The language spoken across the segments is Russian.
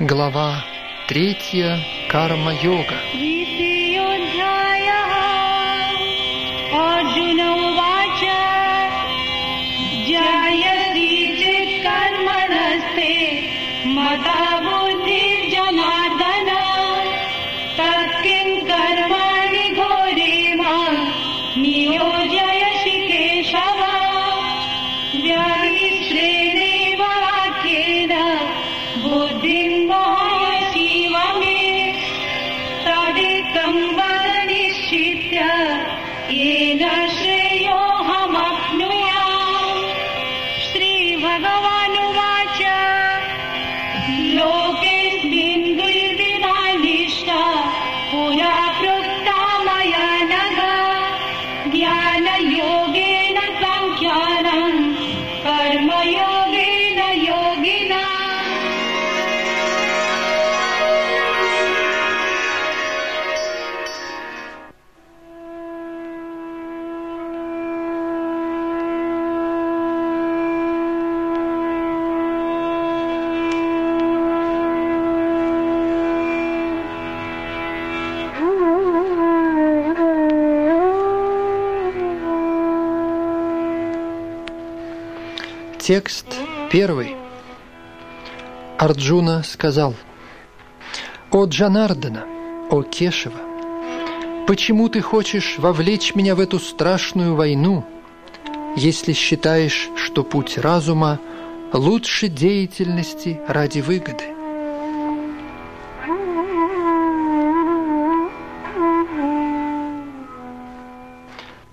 Глава третья. Карма-йога. Текст первый. Арджуна сказал, «О Джанардана, о Кешева, почему ты хочешь вовлечь меня в эту страшную войну, если считаешь, что путь разума лучше деятельности ради выгоды?»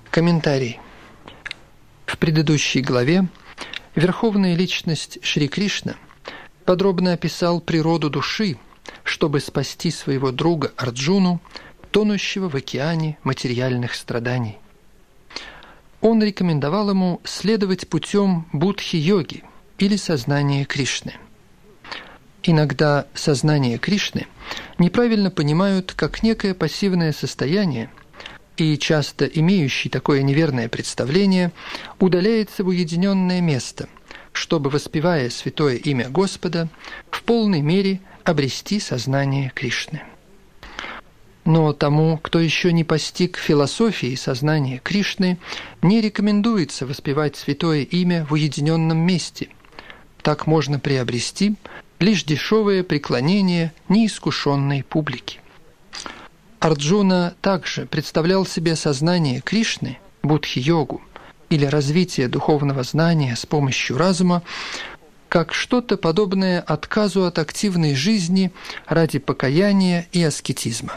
Комментарий. В предыдущей главе Верховная личность Шри Кришна подробно описал природу души, чтобы спасти своего друга Арджуну, тонущего в океане материальных страданий. Он рекомендовал ему следовать путем будхи-йоги или сознания Кришны. Иногда сознание Кришны неправильно понимают как некое пассивное состояние, и часто имеющий такое неверное представление удаляется в уединенное место, чтобы, воспевая святое имя Господа, в полной мере обрести сознание Кришны. Но тому, кто еще не постиг философии сознания Кришны, не рекомендуется воспевать святое имя в уединенном месте. Так можно приобрести лишь дешевое преклонение неискушенной публики. Арджуна также представлял себе сознание Кришны, будхи-йогу, или развитие духовного знания с помощью разума, как что-то подобное отказу от активной жизни ради покаяния и аскетизма.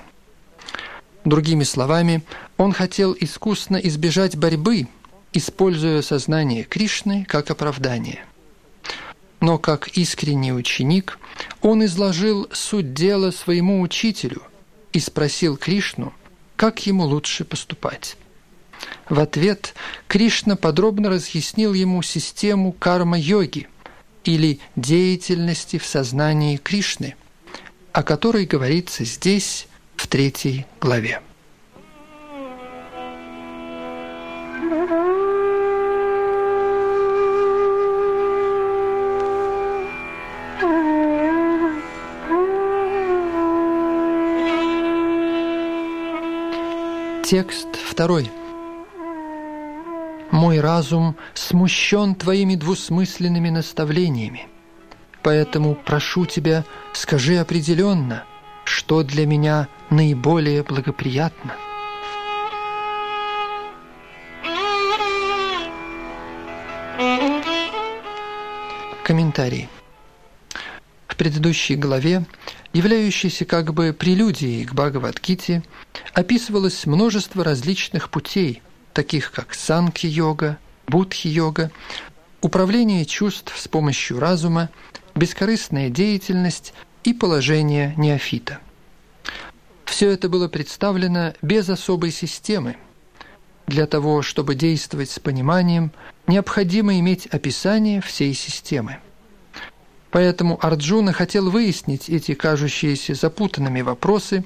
Другими словами, он хотел искусно избежать борьбы, используя сознание Кришны как оправдание. Но как искренний ученик, он изложил суть дела своему учителю и спросил Кришну, как ему лучше поступать. В ответ Кришна подробно разъяснил ему систему карма-йоги или деятельности в сознании Кришны, о которой говорится здесь, в третьей главе. Текст второй. «Мой разум смущен твоими двусмысленными наставлениями, поэтому прошу тебя, скажи определенно, что для меня наиболее благоприятно». Комментарий. В предыдущей главе, являющейся как бы прелюдией к Бхагавадгите, описывалось множество различных путей, таких как санки-йога, будхи-йога, управление чувств с помощью разума, бескорыстная деятельность и положение неофита. Все это было представлено без особой системы. Для того, чтобы действовать с пониманием, необходимо иметь описание всей системы. Поэтому Арджуна хотел выяснить эти кажущиеся запутанными вопросы,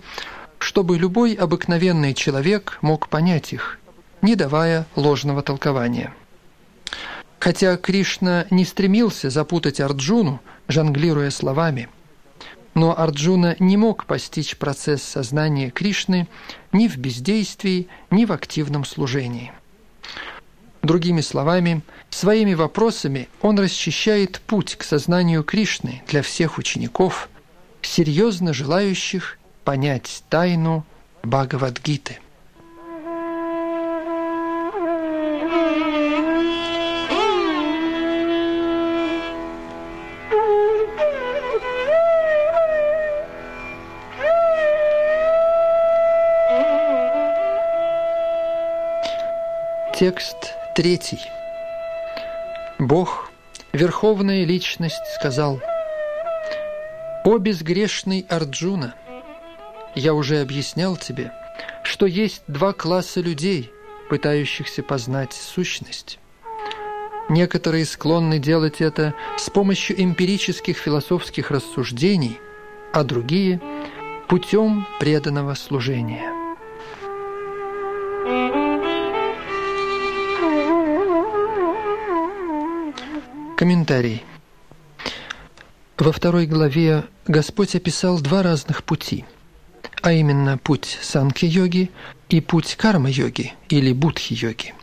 чтобы любой обыкновенный человек мог понять их, не давая ложного толкования. Хотя Кришна не стремился запутать Арджуну, жонглируя словами, Но Арджуна не мог постичь процесс сознания Кришны ни в бездействии, ни в активном служении. Другими словами, своими вопросами он расчищает путь к сознанию Кришны для всех учеников, серьезно желающих понять тайну Бхагавадгиты. Текст третий. Бог, Верховная Личность, сказал, «О безгрешный Арджуна, я уже объяснял тебе, что есть два класса людей, пытающихся познать сущность. Некоторые склонны делать это с помощью эмпирических философских рассуждений, а другие – путем преданного служения. Комментарий. Во второй главе Господь описал два разных пути, а именно путь санки-йоги и путь карма-йоги или будхи-йоги.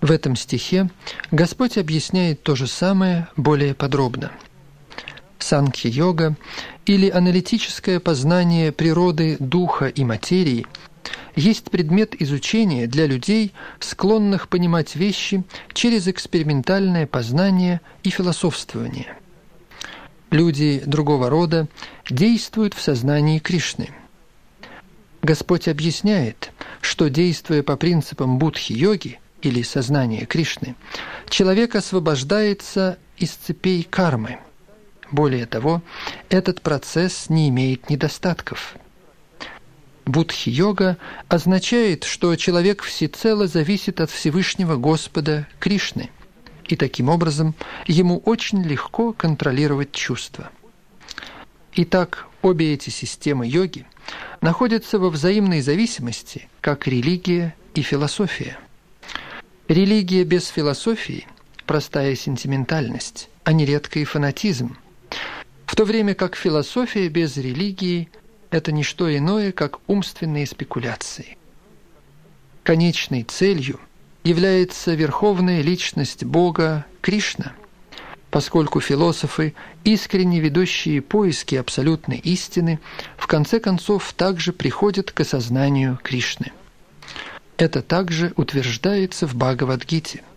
В этом стихе Господь объясняет то же самое более подробно. Санкхи-йога или аналитическое познание природы, духа и материи – есть предмет изучения для людей, склонных понимать вещи через экспериментальное познание и философствование. Люди другого рода действуют в сознании Кришны. Господь объясняет, что, действуя по принципам будхи-йоги или сознания Кришны, человек освобождается из цепей кармы. Более того, этот процесс не имеет недостатков – Будхи-йога означает, что человек всецело зависит от Всевышнего Господа Кришны, и таким образом ему очень легко контролировать чувства. Итак, обе эти системы йоги находятся во взаимной зависимости, как религия и философия. Религия без философии – простая сентиментальность, а нередко и фанатизм, в то время как философия без религии – это не что иное, как умственные спекуляции. Конечной целью является верховная личность Бога Кришна, поскольку философы, искренне ведущие поиски абсолютной истины, в конце концов также приходят к осознанию Кришны. Это также утверждается в Бхагавадгите –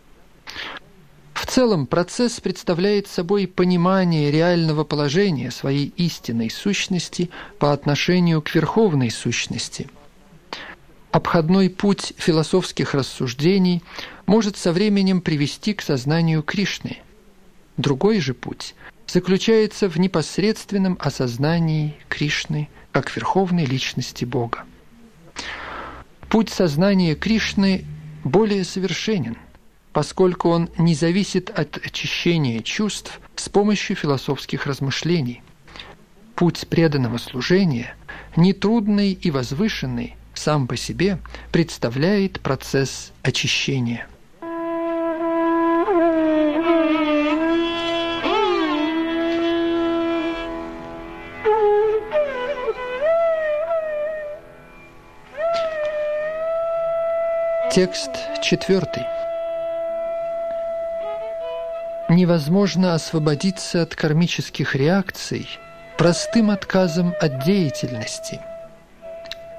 в целом процесс представляет собой понимание реального положения своей истинной сущности по отношению к верховной сущности. Обходной путь философских рассуждений может со временем привести к сознанию Кришны. Другой же путь заключается в непосредственном осознании Кришны как верховной личности Бога. Путь сознания Кришны более совершенен – поскольку он не зависит от очищения чувств с помощью философских размышлений. Путь преданного служения, нетрудный и возвышенный, сам по себе представляет процесс очищения. Текст четвертый невозможно освободиться от кармических реакций простым отказом от деятельности.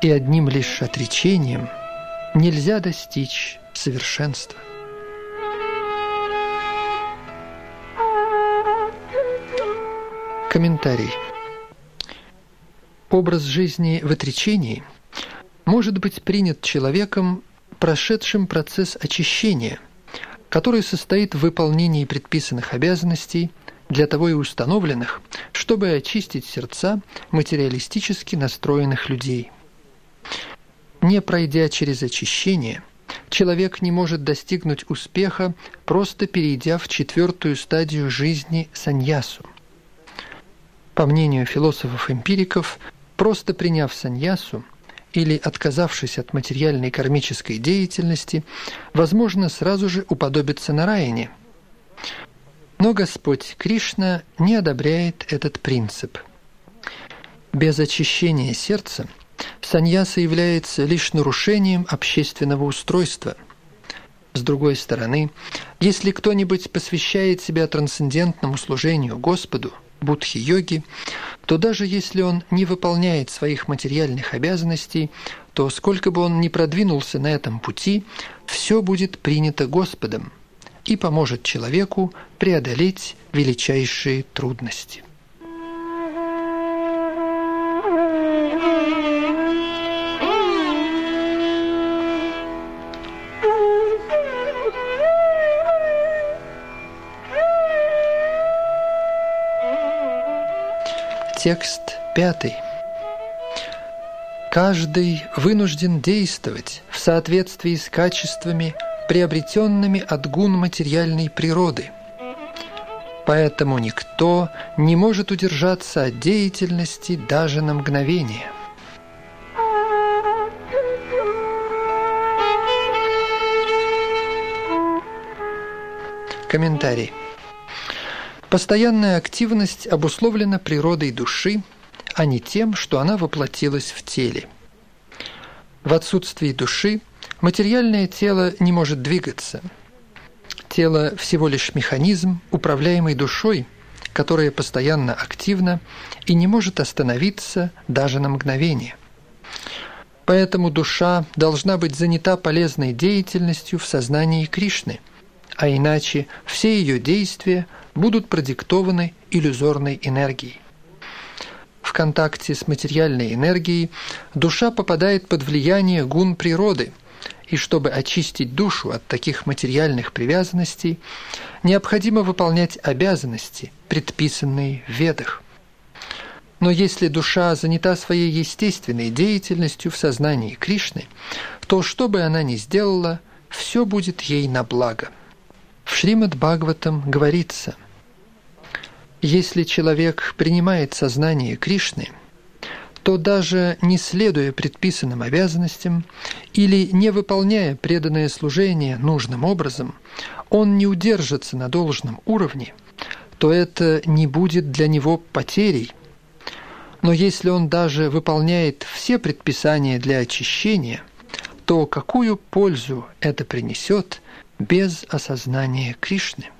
И одним лишь отречением нельзя достичь совершенства. Комментарий. Образ жизни в отречении может быть принят человеком, прошедшим процесс очищения – который состоит в выполнении предписанных обязанностей, для того и установленных, чтобы очистить сердца материалистически настроенных людей. Не пройдя через очищение, человек не может достигнуть успеха, просто перейдя в четвертую стадию жизни саньясу. По мнению философов-эмпириков, просто приняв саньясу – или отказавшись от материальной кармической деятельности, возможно сразу же уподобиться Нараяне. Но Господь Кришна не одобряет этот принцип. Без очищения сердца саньяса является лишь нарушением общественного устройства. С другой стороны, если кто-нибудь посвящает себя трансцендентному служению Господу, будхи-йоги, то даже если он не выполняет своих материальных обязанностей, то сколько бы он ни продвинулся на этом пути, все будет принято Господом и поможет человеку преодолеть величайшие трудности. Текст пятый. Каждый вынужден действовать в соответствии с качествами, приобретенными от гун материальной природы. Поэтому никто не может удержаться от деятельности даже на мгновение. Комментарий. Постоянная активность обусловлена природой души, а не тем, что она воплотилась в теле. В отсутствии души материальное тело не может двигаться. Тело всего лишь механизм, управляемый душой, которая постоянно активна и не может остановиться даже на мгновение. Поэтому душа должна быть занята полезной деятельностью в сознании Кришны, а иначе все ее действия – будут продиктованы иллюзорной энергией. В контакте с материальной энергией душа попадает под влияние гун природы, и чтобы очистить душу от таких материальных привязанностей, необходимо выполнять обязанности, предписанные в ведах. Но если душа занята своей естественной деятельностью в сознании Кришны, то что бы она ни сделала, все будет ей на благо. В Шримад Бхагаватам говорится – если человек принимает сознание Кришны, то даже не следуя предписанным обязанностям или не выполняя преданное служение нужным образом, он не удержится на должном уровне, то это не будет для него потерей. Но если он даже выполняет все предписания для очищения, то какую пользу это принесет без осознания Кришны?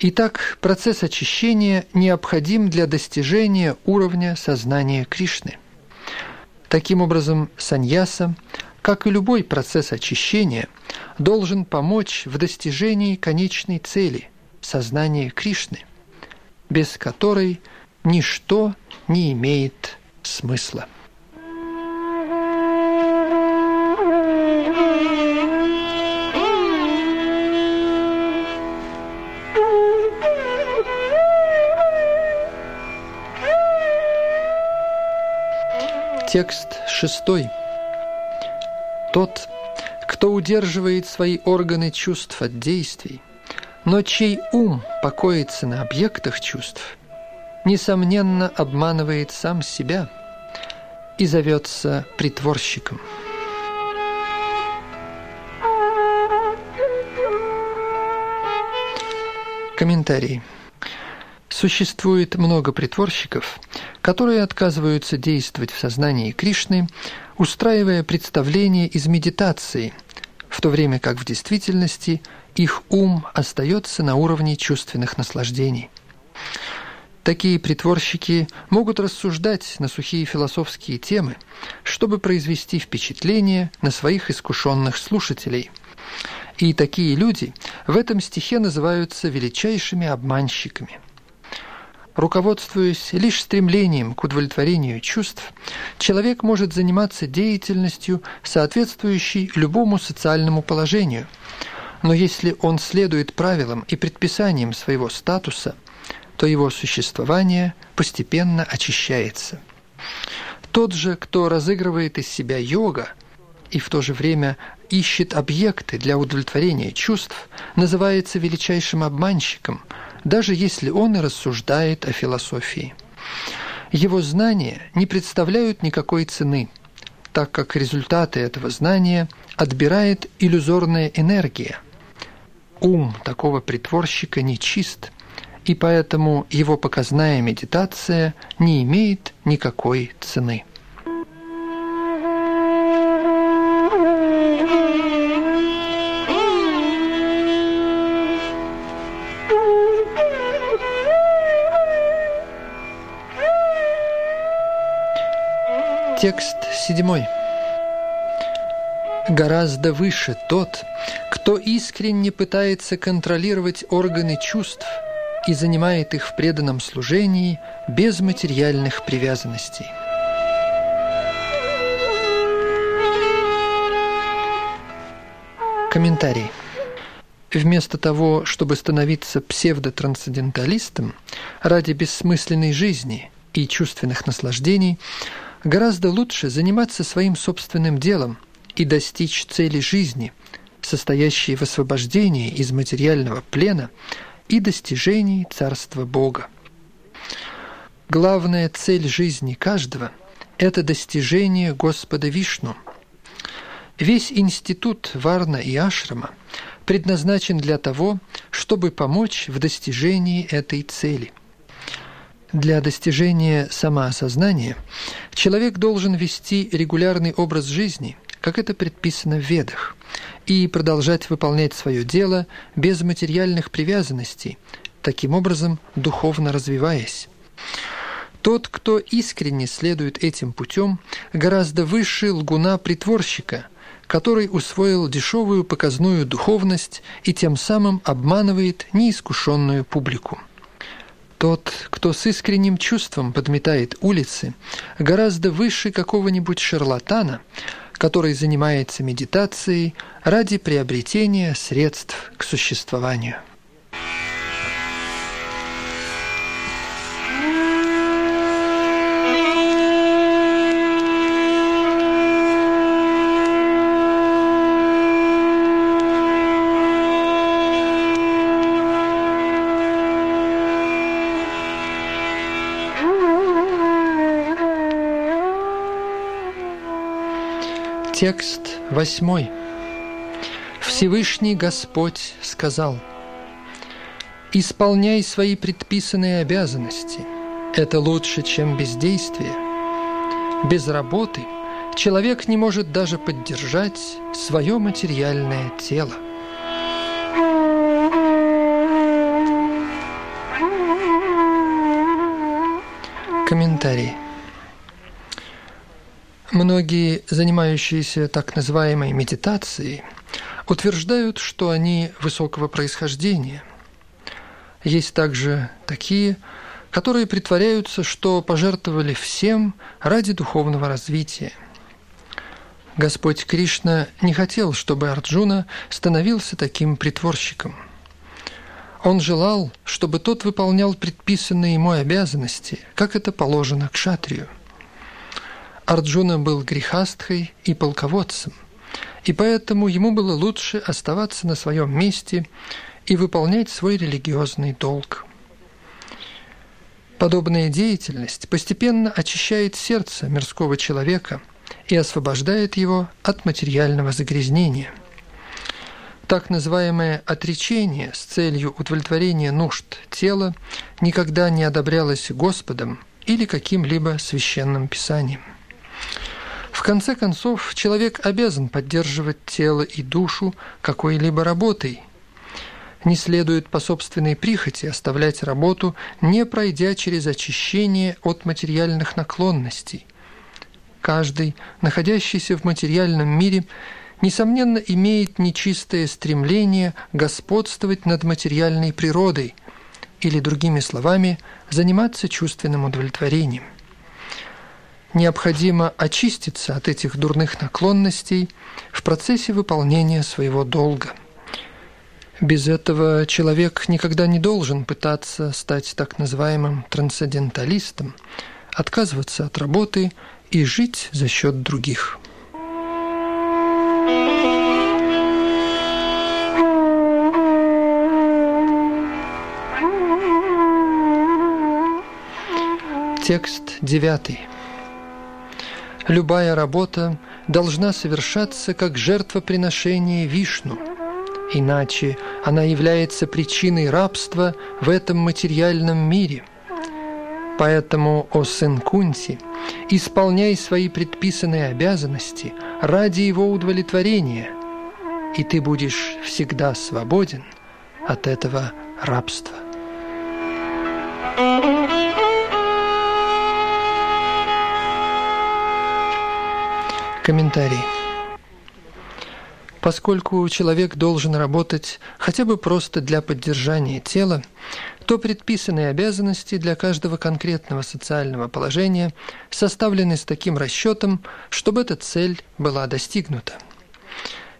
Итак, процесс очищения необходим для достижения уровня сознания Кришны. Таким образом, саньяса, как и любой процесс очищения, должен помочь в достижении конечной цели – сознания Кришны, без которой ничто не имеет смысла. Текст шестой. Тот, кто удерживает свои органы чувств от действий, но чей ум покоится на объектах чувств, несомненно обманывает сам себя и зовется притворщиком. Комментарий. Существует много притворщиков, которые отказываются действовать в сознании Кришны, устраивая представления из медитации, в то время как в действительности их ум остается на уровне чувственных наслаждений. Такие притворщики могут рассуждать на сухие философские темы, чтобы произвести впечатление на своих искушенных слушателей. И такие люди в этом стихе называются величайшими обманщиками – Руководствуясь лишь стремлением к удовлетворению чувств, человек может заниматься деятельностью, соответствующей любому социальному положению. Но если он следует правилам и предписаниям своего статуса, то его существование постепенно очищается. Тот же, кто разыгрывает из себя йога и в то же время ищет объекты для удовлетворения чувств, называется величайшим обманщиком – даже если он и рассуждает о философии. Его знания не представляют никакой цены, так как результаты этого знания отбирает иллюзорная энергия. Ум такого притворщика нечист, и поэтому его показная медитация не имеет никакой цены. Текст седьмой. Гораздо выше тот, кто искренне пытается контролировать органы чувств и занимает их в преданном служении без материальных привязанностей. Комментарий. Вместо того, чтобы становиться псевдотрансценденталистом ради бессмысленной жизни и чувственных наслаждений – Гораздо лучше заниматься своим собственным делом и достичь цели жизни, состоящей в освобождении из материального плена и достижении Царства Бога. Главная цель жизни каждого – это достижение Господа Вишну. Весь институт Варна и Ашрама предназначен для того, чтобы помочь в достижении этой цели. Для достижения самоосознания человек должен вести регулярный образ жизни, как это предписано в Ведах, и продолжать выполнять свое дело без материальных привязанностей, таким образом духовно развиваясь. Тот, кто искренне следует этим путем, гораздо выше лгуна-притворщика, который усвоил дешевую показную духовность и тем самым обманывает неискушенную публику. Тот, кто с искренним чувством подметает улицы, гораздо выше какого-нибудь шарлатана, который занимается медитацией ради приобретения средств к существованию. Текст восьмой. Всевышний Господь сказал, «Исполняй свои предписанные обязанности. Это лучше, чем бездействие. Без работы человек не может даже поддержать свое материальное тело». Комментарий. Многие, занимающиеся так называемой медитацией, утверждают, что они высокого происхождения. Есть также такие, которые притворяются, что пожертвовали всем ради духовного развития. Господь Кришна не хотел, чтобы Арджуна становился таким притворщиком. Он желал, чтобы тот выполнял предписанные ему обязанности, как это положено к шатрию. Арджуна был грехастхой и полководцем, и поэтому ему было лучше оставаться на своем месте и выполнять свой религиозный долг. Подобная деятельность постепенно очищает сердце мирского человека и освобождает его от материального загрязнения. Так называемое отречение с целью удовлетворения нужд тела никогда не одобрялось Господом или каким-либо священным писанием. В конце концов, человек обязан поддерживать тело и душу какой-либо работой. Не следует по собственной прихоти оставлять работу, не пройдя через очищение от материальных наклонностей. Каждый, находящийся в материальном мире, несомненно, имеет нечистое стремление господствовать над материальной природой или, другими словами, заниматься чувственным удовлетворением необходимо очиститься от этих дурных наклонностей в процессе выполнения своего долга. Без этого человек никогда не должен пытаться стать так называемым трансценденталистом, отказываться от работы и жить за счет других. Текст девятый. Любая работа должна совершаться как жертвоприношение Вишну, иначе она является причиной рабства в этом материальном мире. Поэтому, о сын Кунти, исполняй свои предписанные обязанности ради его удовлетворения, и ты будешь всегда свободен от этого рабства. Комментарий. Поскольку человек должен работать хотя бы просто для поддержания тела, то предписанные обязанности для каждого конкретного социального положения составлены с таким расчетом, чтобы эта цель была достигнута.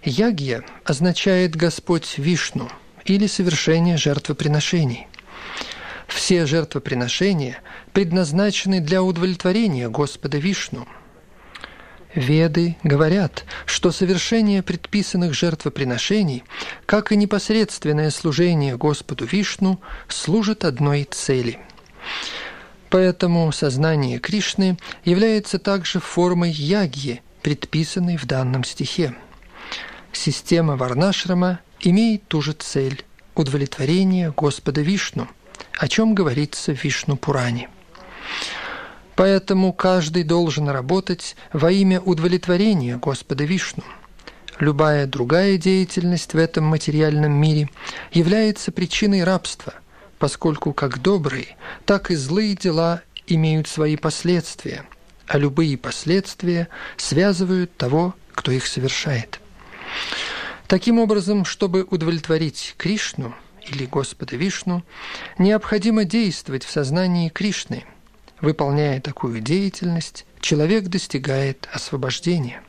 Ягья означает «Господь Вишну» или совершение жертвоприношений. Все жертвоприношения предназначены для удовлетворения Господа Вишну – Веды говорят, что совершение предписанных жертвоприношений, как и непосредственное служение Господу Вишну, служит одной цели. Поэтому сознание Кришны является также формой ягьи, предписанной в данном стихе. Система Варнашрама имеет ту же цель – удовлетворение Господа Вишну, о чем говорится в Вишну Пуране. Поэтому каждый должен работать во имя удовлетворения Господа Вишну. Любая другая деятельность в этом материальном мире является причиной рабства, поскольку как добрые, так и злые дела имеют свои последствия, а любые последствия связывают того, кто их совершает. Таким образом, чтобы удовлетворить Кришну или Господа Вишну, необходимо действовать в сознании Кришны – Выполняя такую деятельность, человек достигает освобождения.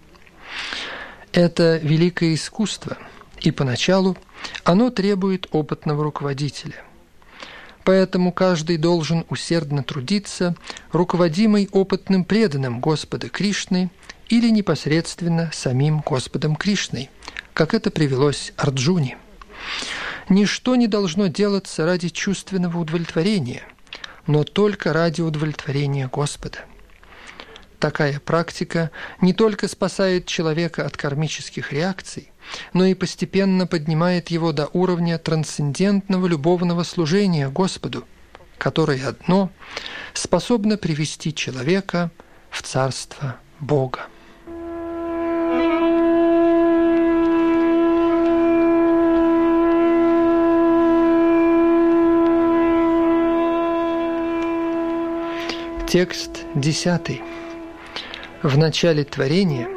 Это великое искусство, и поначалу оно требует опытного руководителя. Поэтому каждый должен усердно трудиться, руководимый опытным преданным Господа Кришны или непосредственно самим Господом Кришной, как это привелось Арджуне. Ничто не должно делаться ради чувственного удовлетворения – но только ради удовлетворения Господа. Такая практика не только спасает человека от кармических реакций, но и постепенно поднимает его до уровня трансцендентного любовного служения Господу, которое одно способно привести человека в Царство Бога. Текст 10. В начале творения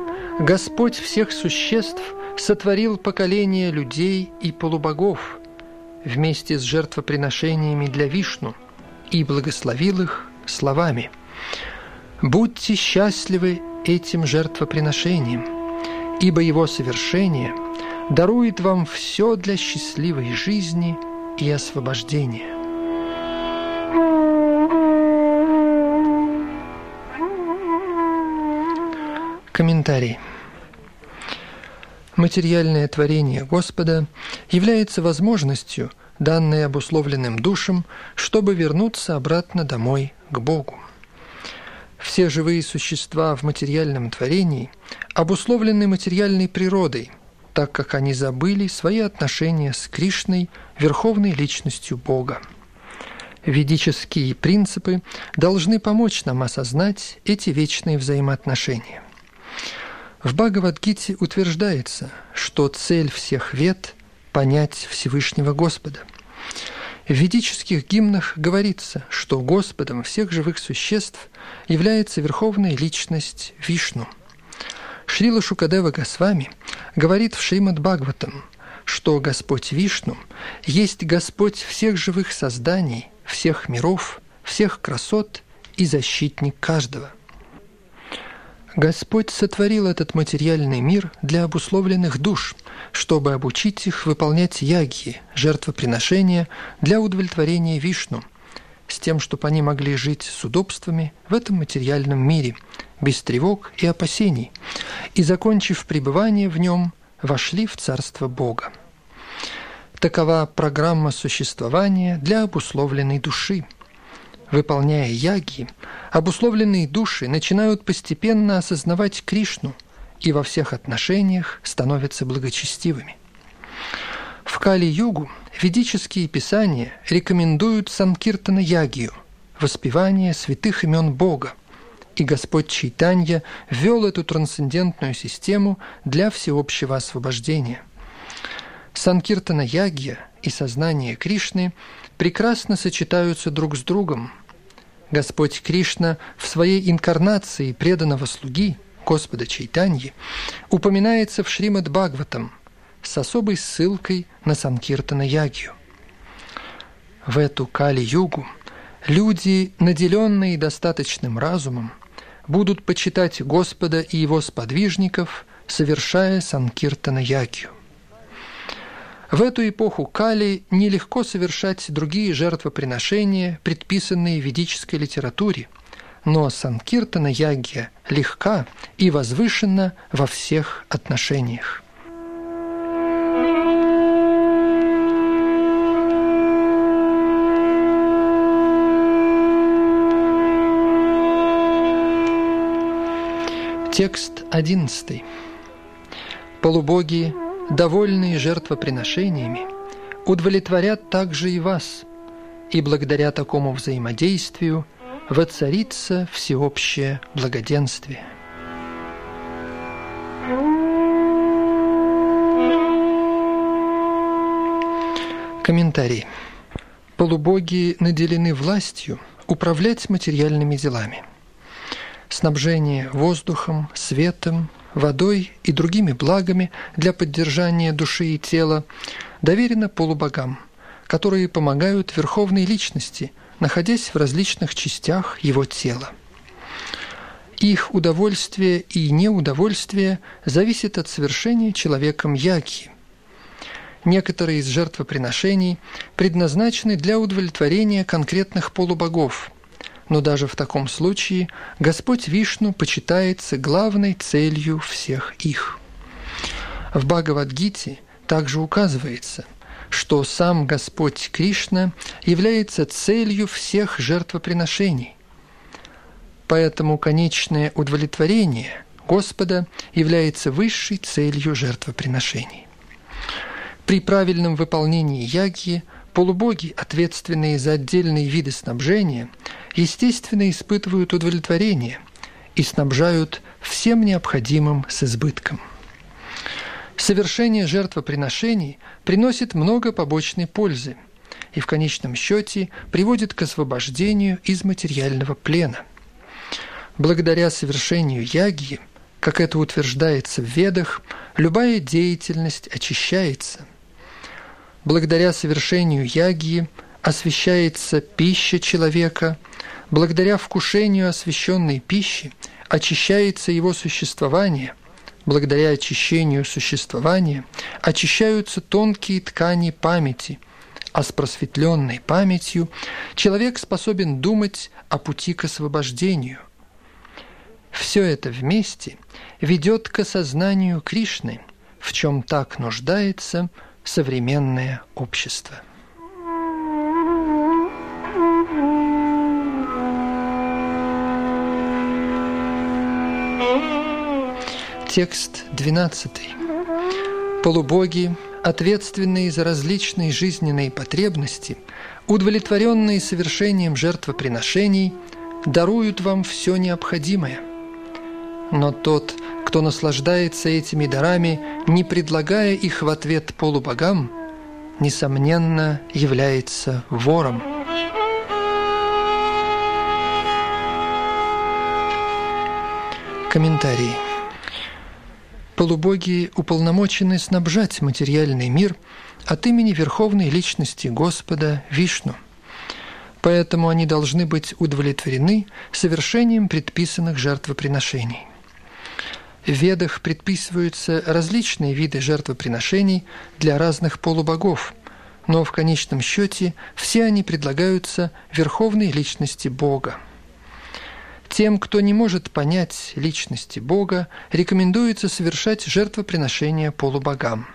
Господь всех существ сотворил поколение людей и полубогов вместе с жертвоприношениями для Вишну и благословил их словами «Будьте счастливы этим жертвоприношением, ибо его совершение дарует вам все для счастливой жизни и освобождения». Комментарий. Материальное творение Господа является возможностью, данной обусловленным душам, чтобы вернуться обратно домой к Богу. Все живые существа в материальном творении обусловлены материальной природой, так как они забыли свои отношения с Кришной, верховной личностью Бога. Ведические принципы должны помочь нам осознать эти вечные взаимоотношения – в Бхагавадгите утверждается, что цель всех вет – понять Всевышнего Господа. В ведических гимнах говорится, что Господом всех живых существ является Верховная Личность Вишну. Шрила Шукадева Госвами говорит в Шримад Бхагаватам, что Господь Вишну есть Господь всех живых созданий, всех миров, всех красот и защитник каждого – Господь сотворил этот материальный мир для обусловленных душ, чтобы обучить их выполнять ягьи, жертвоприношения для удовлетворения Вишну, с тем, чтобы они могли жить с удобствами в этом материальном мире, без тревог и опасений, и, закончив пребывание в нем, вошли в Царство Бога. Такова программа существования для обусловленной души – Выполняя яги, обусловленные души начинают постепенно осознавать Кришну и во всех отношениях становятся благочестивыми. Кали-югу ведические писания рекомендуют Санкиртана Ягию, воспевание святых имен Бога, и Господь Чайтанья ввел эту трансцендентную систему для всеобщего освобождения. Санкиртана Ягья и сознание Кришны прекрасно сочетаются друг с другом. Господь Кришна в своей инкарнации преданного слуги Господа Чайтаньи упоминается в Шримад Бхагаватам с особой ссылкой на Санкиртана Ягью. В эту Кали-югу люди, наделенные достаточным разумом, будут почитать Господа и Его сподвижников, совершая Санкиртана Ягью. В эту эпоху Кали нелегко совершать другие жертвоприношения, предписанные ведической литературе, но Санкиртана Ягья легка и возвышена во всех отношениях. Текст 11. Полубоги, довольные жертвоприношениями, удовлетворят также и вас, и благодаря такому взаимодействию воцарится всеобщее благоденствие. Комментарий. Полубоги наделены властью управлять материальными делами – снабжение воздухом, светом, водой и другими благами для поддержания души и тела доверено полубогам, которые помогают верховной личности, находясь в различных частях его тела. Их удовольствие и неудовольствие зависит от совершения человеком яки. Некоторые из жертвоприношений предназначены для удовлетворения конкретных полубогов – но даже в таком случае Господь Вишну почитается главной целью всех их. В Бхагавадгите также указывается, что сам Господь Кришна является целью всех жертвоприношений. Поэтому конечное удовлетворение Господа является высшей целью жертвоприношений. При правильном выполнении яги полубоги, ответственные за отдельные виды снабжения, естественно, испытывают удовлетворение и снабжают всем необходимым с избытком. Совершение жертвоприношений приносит много побочной пользы и в конечном счете приводит к освобождению из материального плена. Благодаря совершению яги, как это утверждается в Ведах, любая деятельность очищается. Благодаря совершению яги освещается пища человека – Благодаря вкушению освященной пищи очищается его существование. Благодаря очищению существования очищаются тонкие ткани памяти, а с просветленной памятью человек способен думать о пути к освобождению. Все это вместе ведет к осознанию Кришны, в чем так нуждается современное общество. Текст 12. Полубоги, ответственные за различные жизненные потребности, удовлетворенные совершением жертвоприношений, даруют вам все необходимое. Но тот, кто наслаждается этими дарами, не предлагая их в ответ полубогам, несомненно, является вором. Комментарий полубоги уполномочены снабжать материальный мир от имени Верховной Личности Господа Вишну. Поэтому они должны быть удовлетворены совершением предписанных жертвоприношений. В Ведах предписываются различные виды жертвоприношений для разных полубогов, но в конечном счете все они предлагаются Верховной Личности Бога. Тем, кто не может понять личности Бога, рекомендуется совершать жертвоприношения полубогам.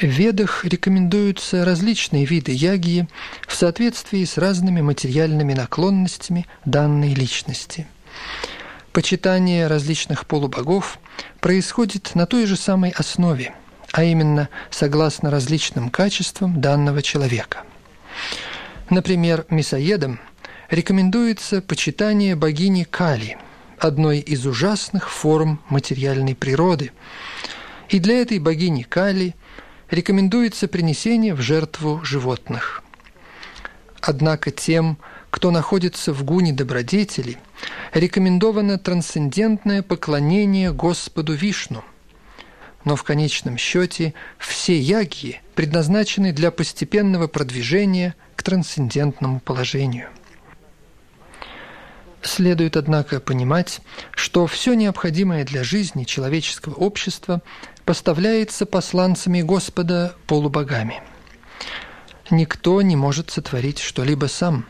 В Ведах рекомендуются различные виды ягии в соответствии с разными материальными наклонностями данной личности. Почитание различных полубогов происходит на той же самой основе, а именно согласно различным качествам данного человека. Например, мясоедам рекомендуется почитание богини Кали, одной из ужасных форм материальной природы. И для этой богини Кали рекомендуется принесение в жертву животных. Однако тем, кто находится в гуне добродетели, рекомендовано трансцендентное поклонение Господу Вишну. Но в конечном счете все ягьи предназначены для постепенного продвижения к трансцендентному положению. Следует, однако, понимать, что все необходимое для жизни человеческого общества поставляется посланцами Господа полубогами. Никто не может сотворить что-либо сам.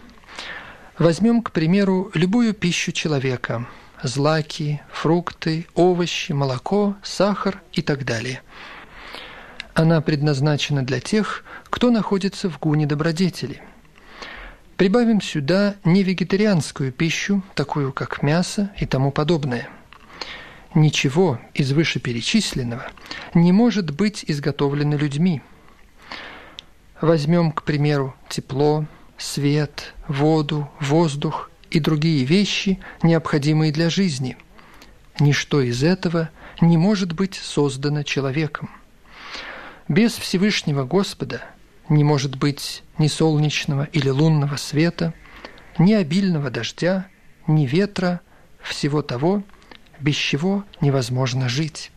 Возьмем, к примеру, любую пищу человека – злаки, фрукты, овощи, молоко, сахар и так далее. Она предназначена для тех, кто находится в гуне добродетели – Прибавим сюда невегетарианскую пищу, такую как мясо и тому подобное. Ничего из вышеперечисленного не может быть изготовлено людьми. Возьмем, к примеру, тепло, свет, воду, воздух и другие вещи, необходимые для жизни. Ничто из этого не может быть создано человеком. Без Всевышнего Господа – не может быть ни солнечного или лунного света, ни обильного дождя, ни ветра, всего того, без чего невозможно жить.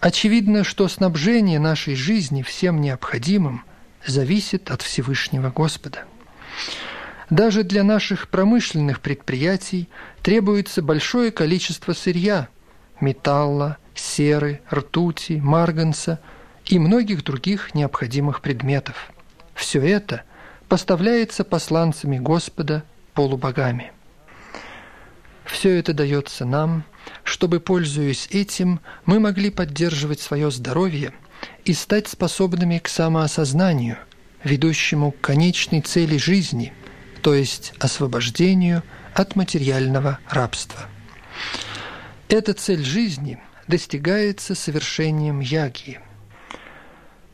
Очевидно, что снабжение нашей жизни всем необходимым зависит от Всевышнего Господа. Даже для наших промышленных предприятий требуется большое количество сырья – металла, серы, ртути, марганца – и многих других необходимых предметов. Все это поставляется посланцами Господа полубогами. Все это дается нам, чтобы, пользуясь этим, мы могли поддерживать свое здоровье и стать способными к самоосознанию, ведущему к конечной цели жизни, то есть освобождению от материального рабства. Эта цель жизни достигается совершением яги –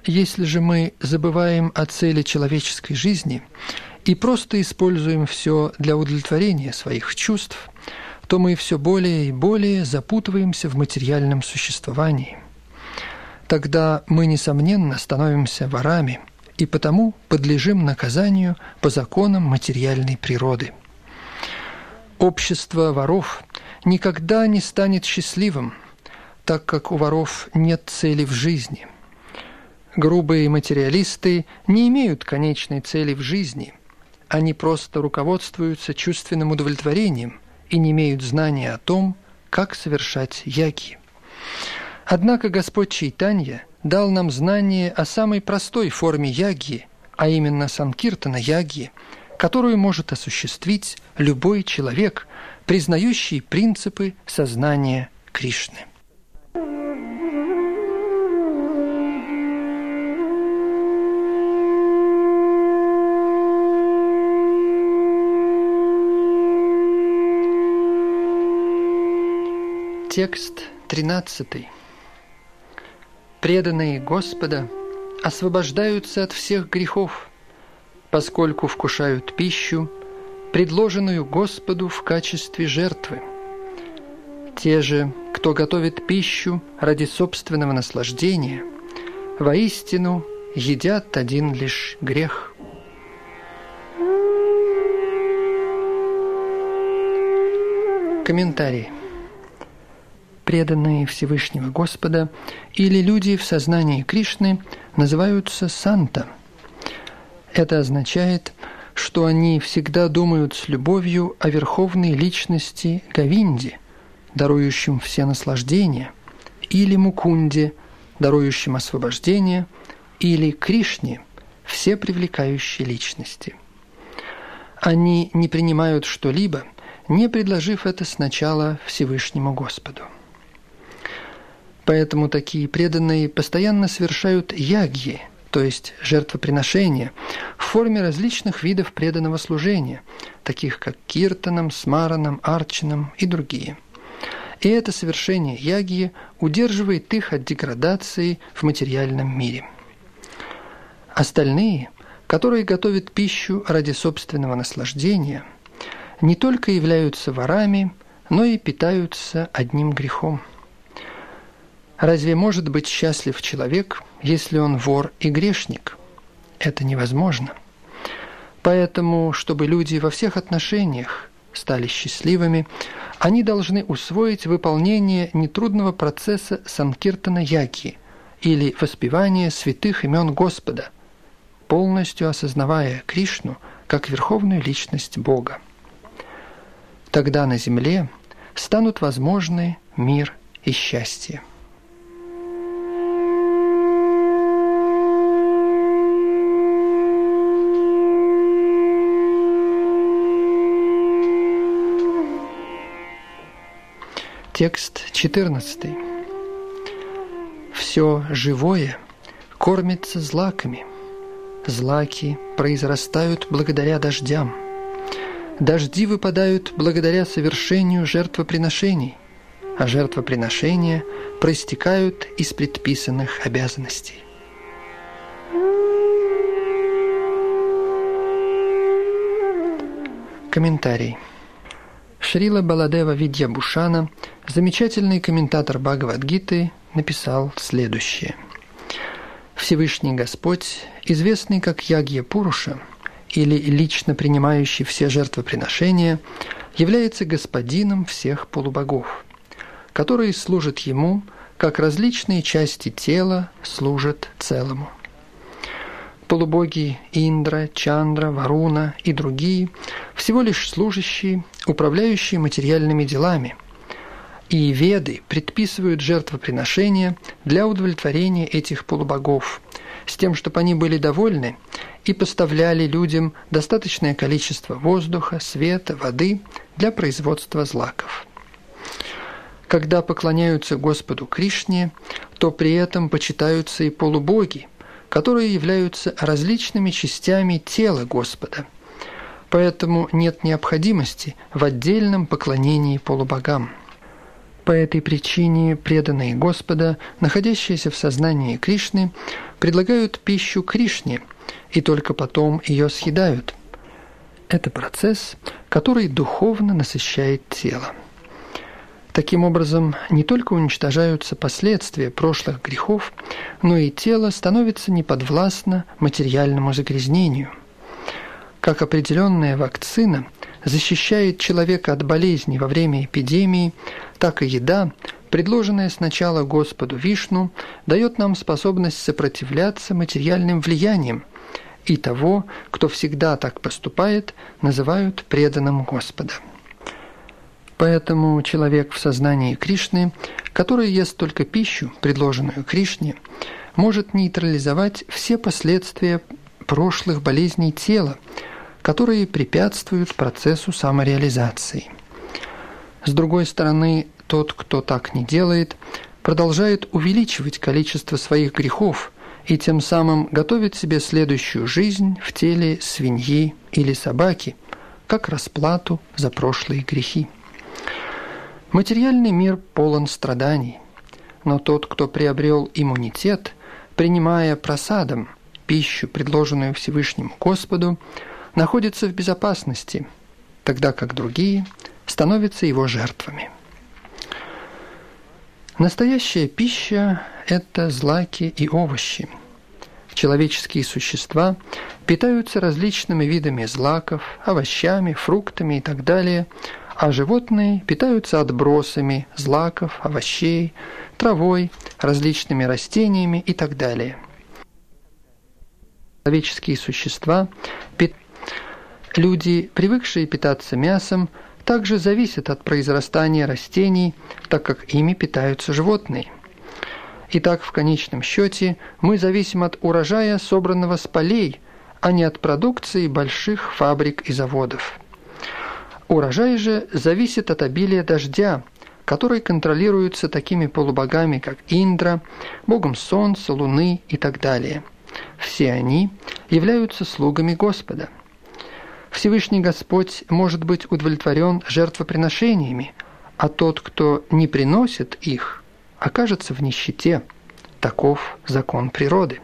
если же мы забываем о цели человеческой жизни и просто используем все для удовлетворения своих чувств, то мы все более и более запутываемся в материальном существовании. Тогда мы, несомненно, становимся ворами и потому подлежим наказанию по законам материальной природы. Общество воров никогда не станет счастливым, так как у воров нет цели в жизни – Грубые материалисты не имеют конечной цели в жизни. Они просто руководствуются чувственным удовлетворением и не имеют знания о том, как совершать яги. Однако Господь Чайтанья дал нам знание о самой простой форме яги, а именно санкиртана яги, которую может осуществить любой человек, признающий принципы сознания Кришны. Текст 13. Преданные Господа освобождаются от всех грехов, поскольку вкушают пищу, предложенную Господу в качестве жертвы. Те же, кто готовит пищу ради собственного наслаждения, воистину едят один лишь грех. Комментарий преданные Всевышнего Господа, или люди в сознании Кришны называются санта. Это означает, что они всегда думают с любовью о верховной личности Гавинде, дарующем все наслаждения, или Мукунде, дарующем освобождение, или Кришне, все привлекающие личности. Они не принимают что-либо, не предложив это сначала Всевышнему Господу. Поэтому такие преданные постоянно совершают ягьи, то есть жертвоприношения, в форме различных видов преданного служения, таких как киртаном, смараном, арчином и другие. и это совершение ягии удерживает их от деградации в материальном мире. Остальные, которые готовят пищу ради собственного наслаждения, не только являются ворами, но и питаются одним грехом. Разве может быть счастлив человек, если он вор и грешник? Это невозможно. Поэтому, чтобы люди во всех отношениях стали счастливыми, они должны усвоить выполнение нетрудного процесса Санкиртана Яки или воспевания святых имен Господа, полностью осознавая Кришну как верховную личность Бога. Тогда на земле станут возможны мир и счастье. Текст 14. Все живое кормится злаками. Злаки произрастают благодаря дождям. Дожди выпадают благодаря совершению жертвоприношений, а жертвоприношения проистекают из предписанных обязанностей. Комментарий. Шрила Баладева Видьябушана, замечательный комментатор Бхагавадгиты, написал следующее. Всевышний Господь, известный как Ягья Пуруша, или лично принимающий все жертвоприношения, является господином всех полубогов, которые служат ему, как различные части тела служат целому полубоги Индра, Чандра, Варуна и другие всего лишь служащие, управляющие материальными делами. И веды предписывают жертвоприношения для удовлетворения этих полубогов, с тем, чтобы они были довольны и поставляли людям достаточное количество воздуха, света, воды для производства злаков. Когда поклоняются Господу Кришне, то при этом почитаются и полубоги – которые являются различными частями тела Господа. Поэтому нет необходимости в отдельном поклонении полубогам. По этой причине преданные Господа, находящиеся в сознании Кришны, предлагают пищу Кришне и только потом ее съедают. Это процесс, который духовно насыщает тело. Таким образом, не только уничтожаются последствия прошлых грехов, но и тело становится неподвластно материальному загрязнению. Как определенная вакцина защищает человека от болезней во время эпидемии, так и еда, предложенная сначала Господу Вишну, дает нам способность сопротивляться материальным влияниям, и того, кто всегда так поступает, называют преданным Господа. Поэтому человек в сознании Кришны, который ест только пищу, предложенную Кришне, может нейтрализовать все последствия прошлых болезней тела, которые препятствуют процессу самореализации. С другой стороны, тот, кто так не делает, продолжает увеличивать количество своих грехов и тем самым готовит себе следующую жизнь в теле свиньи или собаки, как расплату за прошлые грехи. Материальный мир полон страданий, но тот, кто приобрел иммунитет, принимая просадом пищу, предложенную Всевышним Господу, находится в безопасности, тогда как другие становятся его жертвами. Настоящая пища – это злаки и овощи. Человеческие существа питаются различными видами злаков, овощами, фруктами и так далее – а животные питаются отбросами злаков, овощей, травой, различными растениями и так далее. Человеческие существа, пит... люди, привыкшие питаться мясом, также зависят от произрастания растений, так как ими питаются животные. Итак, в конечном счете мы зависим от урожая, собранного с полей, а не от продукции больших фабрик и заводов. Урожай же зависит от обилия дождя, который контролируется такими полубогами, как Индра, богом солнца, луны и так далее. Все они являются слугами Господа. Всевышний Господь может быть удовлетворен жертвоприношениями, а тот, кто не приносит их, окажется в нищете. Таков закон природы.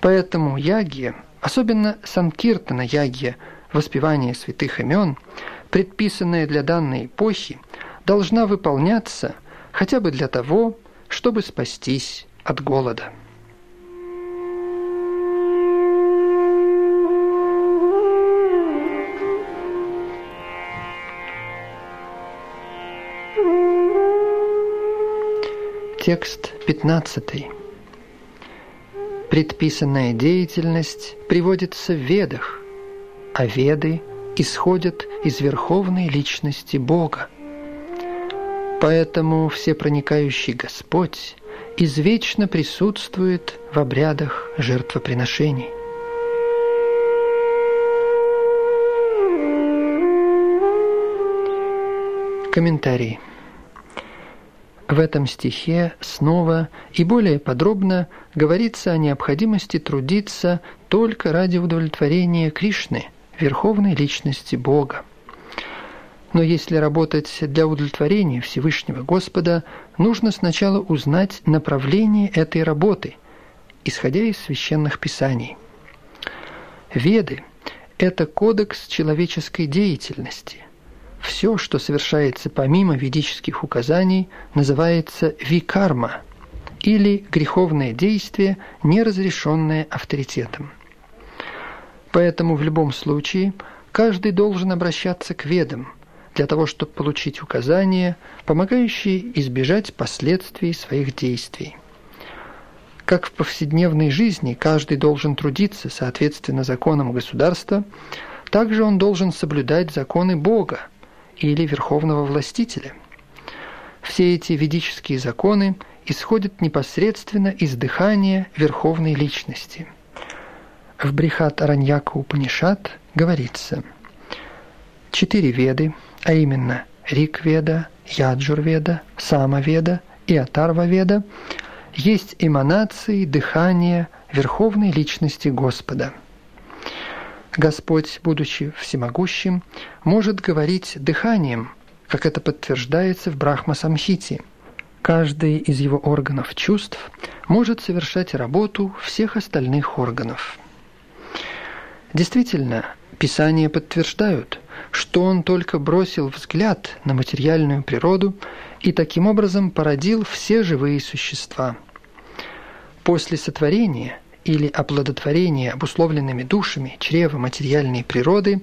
Поэтому ягия, особенно санкиртана ягия, воспевание святых имен, предписанная для данной эпохи, должна выполняться хотя бы для того, чтобы спастись от голода. Текст 15. Предписанная деятельность приводится в ведах, а веды исходят из верховной личности Бога. Поэтому всепроникающий Господь извечно присутствует в обрядах жертвоприношений. Комментарий. В этом стихе снова и более подробно говорится о необходимости трудиться только ради удовлетворения Кришны, верховной личности Бога. Но если работать для удовлетворения Всевышнего Господа, нужно сначала узнать направление этой работы, исходя из священных писаний. Веды – это кодекс человеческой деятельности, все, что совершается помимо ведических указаний, называется викарма или греховное действие, не разрешенное авторитетом. Поэтому в любом случае каждый должен обращаться к ведам для того, чтобы получить указания, помогающие избежать последствий своих действий. Как в повседневной жизни каждый должен трудиться соответственно законам государства, также он должен соблюдать законы Бога – или верховного властителя. Все эти ведические законы исходят непосредственно из дыхания верховной личности. В Брихат Араньяка Упанишат говорится четыре веды, а именно Рик-веда, Яджур-веда, Сама-веда и Атарва-веда, есть эманации дыхания верховной личности Господа – Господь, будучи всемогущим, может говорить дыханием, как это подтверждается в Брахма-самхите. Каждый из его органов чувств может совершать работу всех остальных органов. Действительно, Писания подтверждают, что он только бросил взгляд на материальную природу и таким образом породил все живые существа. После сотворения – или оплодотворение обусловленными душами чрева материальной природы,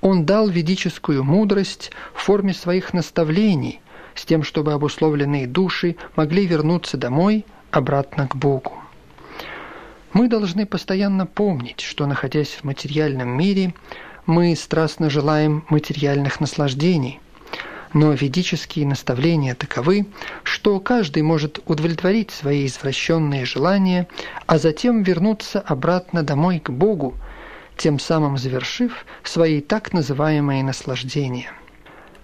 он дал ведическую мудрость в форме своих наставлений, с тем, чтобы обусловленные души могли вернуться домой, обратно к Богу. Мы должны постоянно помнить, что, находясь в материальном мире, мы страстно желаем материальных наслаждений – но ведические наставления таковы, что каждый может удовлетворить свои извращенные желания, а затем вернуться обратно домой к Богу, тем самым завершив свои так называемые наслаждения.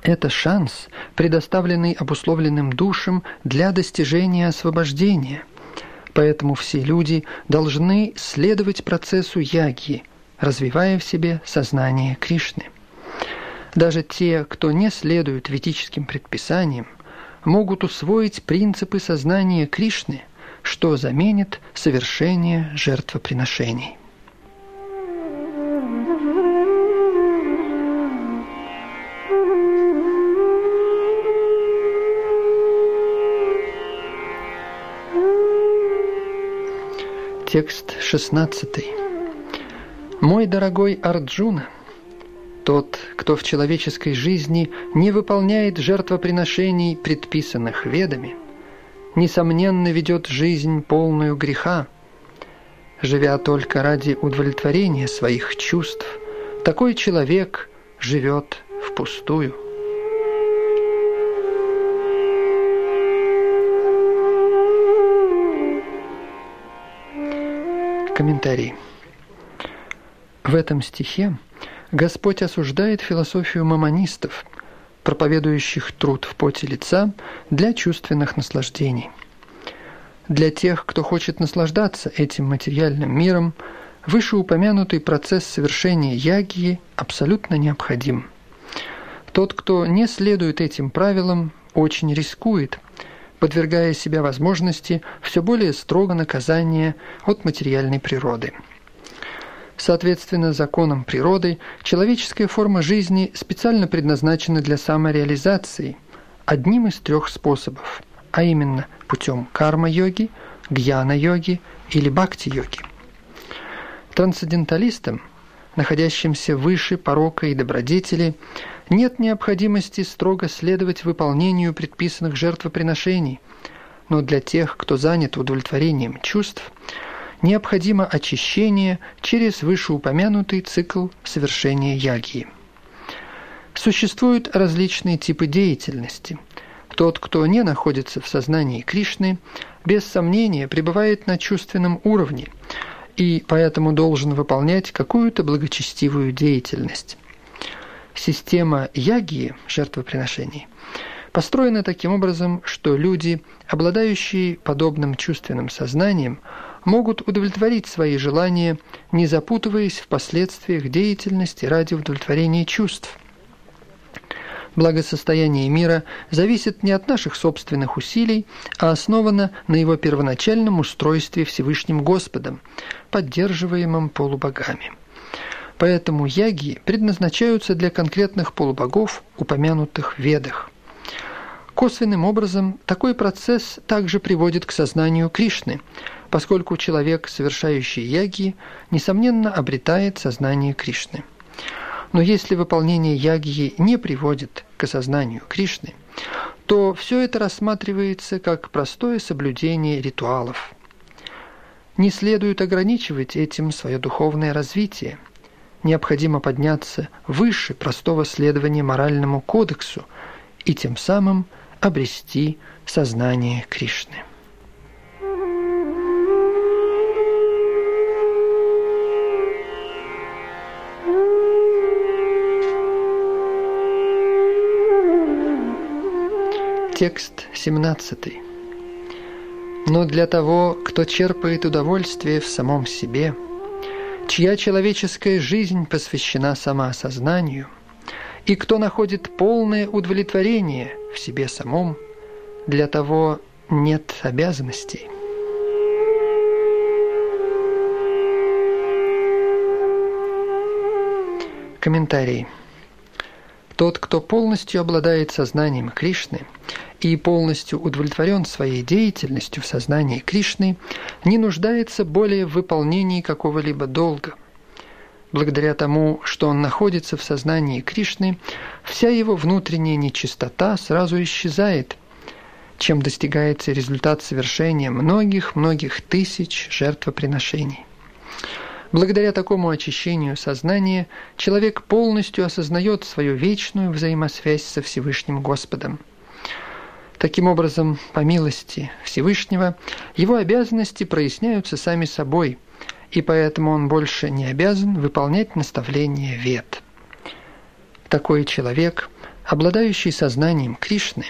Это шанс, предоставленный обусловленным душам для достижения освобождения. Поэтому все люди должны следовать процессу яги, развивая в себе сознание Кришны. Даже те, кто не следует ведическим предписаниям, могут усвоить принципы сознания Кришны, что заменит совершение жертвоприношений. Текст 16. «Мой дорогой Арджуна, тот, кто в человеческой жизни не выполняет жертвоприношений, предписанных ведами, несомненно ведет жизнь полную греха. Живя только ради удовлетворения своих чувств, такой человек живет впустую. Комментарий. В этом стихе Господь осуждает философию мамонистов, проповедующих труд в поте лица для чувственных наслаждений. Для тех, кто хочет наслаждаться этим материальным миром, вышеупомянутый процесс совершения ягии абсолютно необходим. Тот, кто не следует этим правилам, очень рискует, подвергая себя возможности все более строго наказания от материальной природы. Соответственно, законам природы, человеческая форма жизни специально предназначена для самореализации одним из трех способов, а именно путем карма-йоги, гьяна-йоги или бхакти-йоги. Трансценденталистам, находящимся выше порока и добродетели, нет необходимости строго следовать выполнению предписанных жертвоприношений, но для тех, кто занят удовлетворением чувств, необходимо очищение через вышеупомянутый цикл совершения ягии. Существуют различные типы деятельности. Тот, кто не находится в сознании Кришны, без сомнения пребывает на чувственном уровне и поэтому должен выполнять какую-то благочестивую деятельность. Система яги, жертвоприношений, построена таким образом, что люди, обладающие подобным чувственным сознанием, могут удовлетворить свои желания, не запутываясь в последствиях деятельности ради удовлетворения чувств. Благосостояние мира зависит не от наших собственных усилий, а основано на его первоначальном устройстве Всевышним Господом, поддерживаемом полубогами. Поэтому яги предназначаются для конкретных полубогов, упомянутых в Ведах. Косвенным образом такой процесс также приводит к сознанию Кришны, поскольку человек, совершающий яги, несомненно обретает сознание Кришны. Но если выполнение ягии не приводит к осознанию Кришны, то все это рассматривается как простое соблюдение ритуалов. Не следует ограничивать этим свое духовное развитие. Необходимо подняться выше простого следования моральному кодексу и тем самым обрести сознание Кришны. Текст 17. Но для того, кто черпает удовольствие в самом себе, чья человеческая жизнь посвящена самоосознанию, и кто находит полное удовлетворение в себе самом, для того нет обязанностей. Комментарий. Тот, кто полностью обладает сознанием Кришны – и полностью удовлетворен своей деятельностью в сознании Кришны, не нуждается более в выполнении какого-либо долга. Благодаря тому, что он находится в сознании Кришны, вся его внутренняя нечистота сразу исчезает, чем достигается результат совершения многих-многих тысяч жертвоприношений. Благодаря такому очищению сознания человек полностью осознает свою вечную взаимосвязь со Всевышним Господом – Таким образом, по милости Всевышнего, его обязанности проясняются сами собой, и поэтому он больше не обязан выполнять наставления вет. Такой человек, обладающий сознанием Кришны,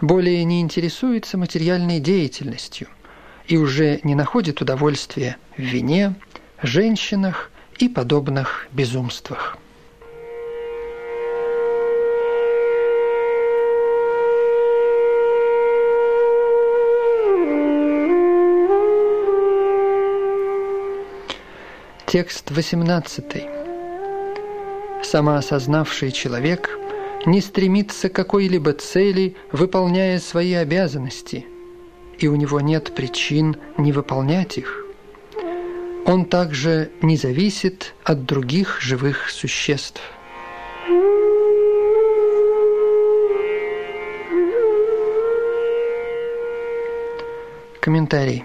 более не интересуется материальной деятельностью и уже не находит удовольствия в вине, женщинах и подобных безумствах. Текст 18. Самоосознавший человек не стремится к какой-либо цели, выполняя свои обязанности, и у него нет причин не выполнять их. Он также не зависит от других живых существ. Комментарий.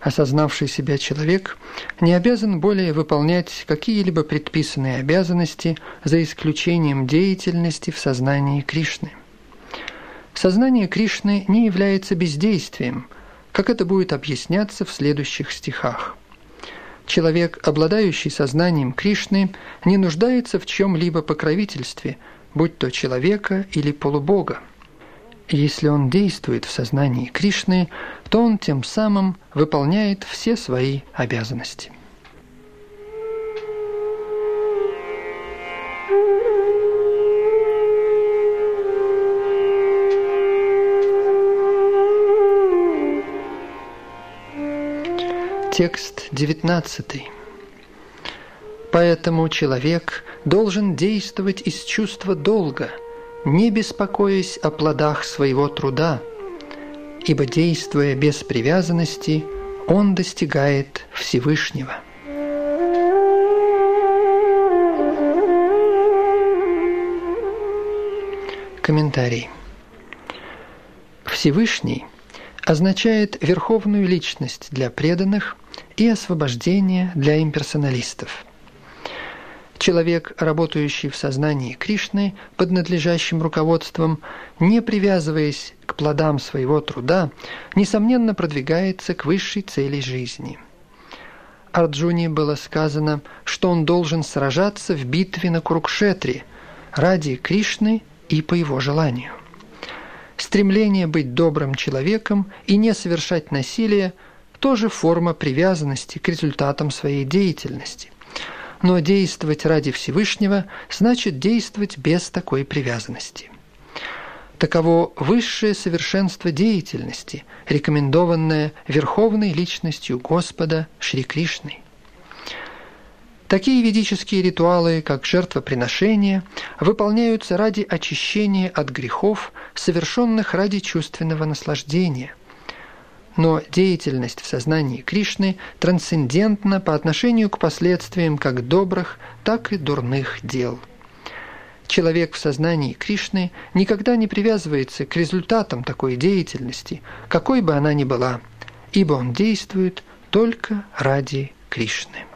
Осознавший себя человек не обязан более выполнять какие-либо предписанные обязанности за исключением деятельности в сознании Кришны. Сознание Кришны не является бездействием, как это будет объясняться в следующих стихах. Человек, обладающий сознанием Кришны, не нуждается в чем-либо покровительстве, будь то человека или полубога. Если он действует в сознании Кришны, то он тем самым выполняет все свои обязанности. Текст 19. Поэтому человек должен действовать из чувства долга – не беспокоясь о плодах своего труда, ибо действуя без привязанности, он достигает Всевышнего. Комментарий. Всевышний означает верховную личность для преданных и освобождение для имперсоналистов. Человек, работающий в сознании Кришны под надлежащим руководством, не привязываясь к плодам своего труда, несомненно продвигается к высшей цели жизни. Арджуне было сказано, что он должен сражаться в битве на Курукшетре ради Кришны и по его желанию. Стремление быть добрым человеком и не совершать насилие – тоже форма привязанности к результатам своей деятельности. Но действовать ради Всевышнего значит действовать без такой привязанности. Таково высшее совершенство деятельности, рекомендованное Верховной Личностью Господа Шри Кришной. Такие ведические ритуалы, как жертвоприношение, выполняются ради очищения от грехов, совершенных ради чувственного наслаждения. Но деятельность в сознании Кришны трансцендентна по отношению к последствиям как добрых, так и дурных дел. Человек в сознании Кришны никогда не привязывается к результатам такой деятельности, какой бы она ни была, ибо он действует только ради Кришны.